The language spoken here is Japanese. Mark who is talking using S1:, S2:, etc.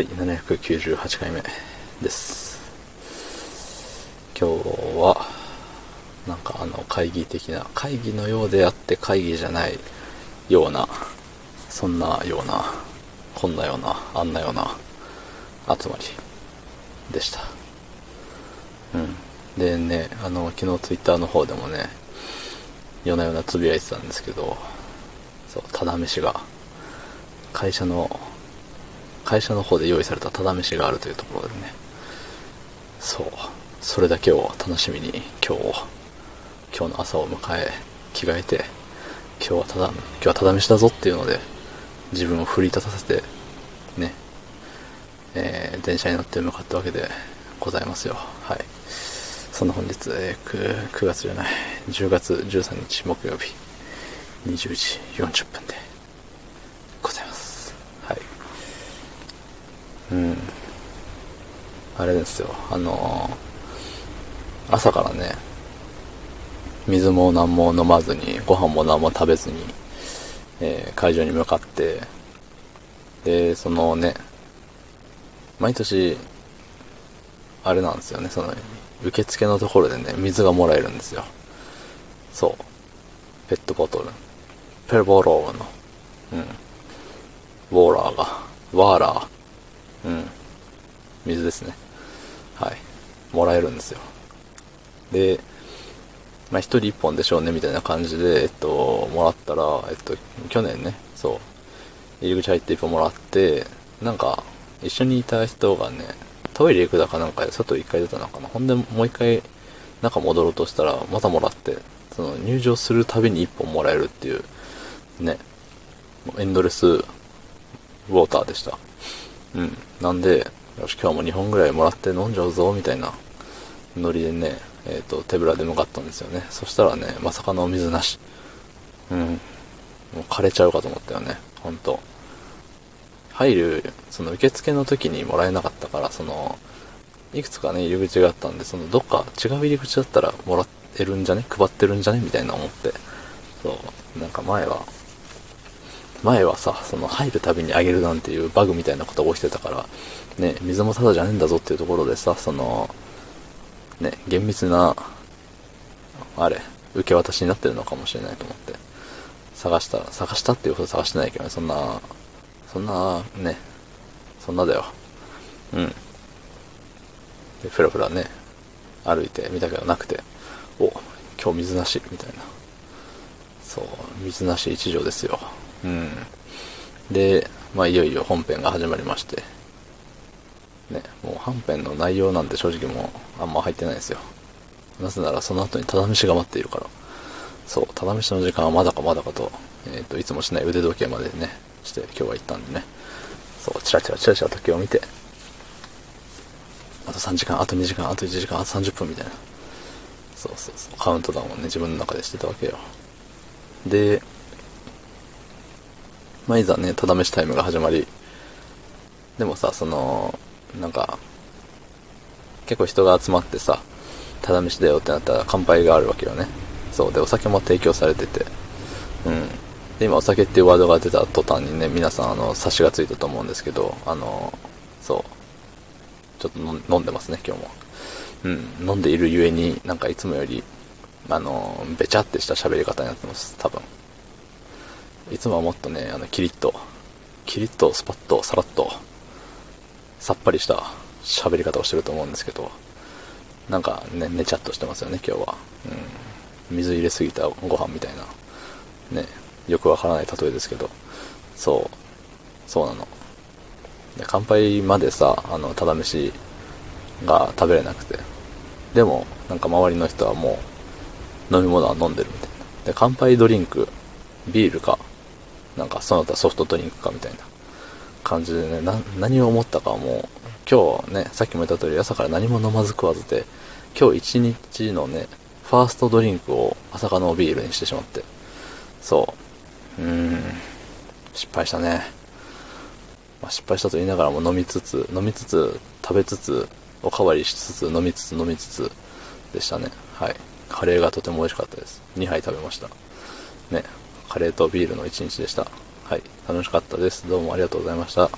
S1: はい、798回目です。今日は、なんかあの会議的な、会議のようであって会議じゃないような、そんなような、こんなような、あんなような集まりでした。うん。でね、あの、昨日ツイッターの方でもね、夜な夜なつぶやいてたんですけど、そう、ただ飯が、会社の、会社の方で用意されたただ飯があるというところでね、そう、それだけを楽しみに今日、今日の朝を迎え、着替えて、今日はただ、今日はただ飯だぞっていうので、自分を奮い立たせて、ね、えー電車に乗って向かったわけでございますよ。はい。そんな本日、えー 9, 9月じゃない、10月13日木曜日、20時40分でございます。はい。うん。あれですよ、あのー朝からね、水も何も飲まずに、ご飯も何も食べずに、えー会場に向かって、で、そのね、毎年、あれなんですよね、その、受付のところでね、水がもらえるんですよ。そう。ペットボトル。ペルボローの、うん。ウォーラーが、ワーラー、うん。水ですね。はい。もらえるんですよ。で、まあ、一人一本でしょうね、みたいな感じで、えっと、もらったら、えっと、去年ね、そう、入り口入って一本もらって、なんか、一緒にいた人がね、トイレ行くだかなんかで外一回出たのかな。ほんで、もう一回、中戻ろうとしたら、またもらって、その、入場するたびに一本もらえるっていう、ね、エンドレス、ウォーターでした。うん。なんで、よし、今日も2本ぐらいもらって飲んじゃうぞ、みたいなノリでね、えっ、と、手ぶらで向かったんですよね。そしたらね、まさかのお水なし。うん。もう枯れちゃうかと思ったよね。ほんと。入る、その受付の時にもらえなかったから、その、いくつかね、入り口があったんで、その、どっか違う入り口だったらもらってるんじゃね？配ってるんじゃね？みたいな思って。そう。なんか前は、前はさ、その入るたびにあげるなんていうバグみたいなことが起きてたから、ね、水もただじゃねえんだぞっていうところでさ、その、ね、厳密な、あれ、受け渡しになってるのかもしれないと思って、探した、探したっていうほど探してないけどね、そんな、そんな、ね、そんなだよ。うん。で、ふらふらね、歩いて見たけどなくて、お、今日水なし、みたいな。そう、水なし一条ですよ。うん。で、まあ、いよいよ本編が始まりまして、ね、もう本編の内容なんて正直もうあんま入ってないですよ。なぜならその後にただ飯が待っているから。そう、ただ飯の時間はまだかまだかと、えっ、と、いつもしない腕時計までね、して今日は行ったんでね。そう、チラチラチラチラ時計を見て、あと3時間、あと2時間、あと1時間、あと30分みたいな。そうそうそう、カウントダウンをね、自分の中でしてたわけよ。で、まあ、いざね、ただ飯タイムが始まり、でもさ、その、なんか、結構人が集まってさ、ただ飯だよってなったら乾杯があるわけよね。そう。で、お酒も提供されてて。うん。で、今お酒っていうワードが出た途端にね、皆さんあの、差しがついたと思うんですけど、あの、そう。ちょっと飲ん飲んでますね、今日も。うん。飲んでいるゆえに、なんかいつもより、あの、べちゃってした喋り方になってます、多分。いつもはもっとね、あの、キリッと、キリッと、スパッと、さらっと、さっぱりした喋り方をしてると思うんですけど、なんかね、ねちゃっとしてますよね、今日は。うん。水入れすぎたご飯みたいな。ね、よくわからない例えですけど、そう、そうなの。で、乾杯までさ、あの、ただ飯が食べれなくて。でも、なんか周りの人はもう、飲み物は飲んでるみたいな。で、乾杯ドリンク、ビールか、なんかその他ソフトドリンクかみたいな感じでね、何を思ったかもう、今日ね、さっきも言った通り朝から何も飲まず食わずで、今日一日のね、ファーストドリンクを朝霞のビールにしてしまって、そう、うーん、失敗したね。まあ、失敗したと言いながらも飲みつつ、飲みつつ、食べつつ、おかわりしつつ、飲みつつ、飲みつつでしたね。はい。カレーがとても美味しかったです。2杯食べました。ね。カレーとビールの一日でした。はい。楽しかったです。どうもありがとうございました。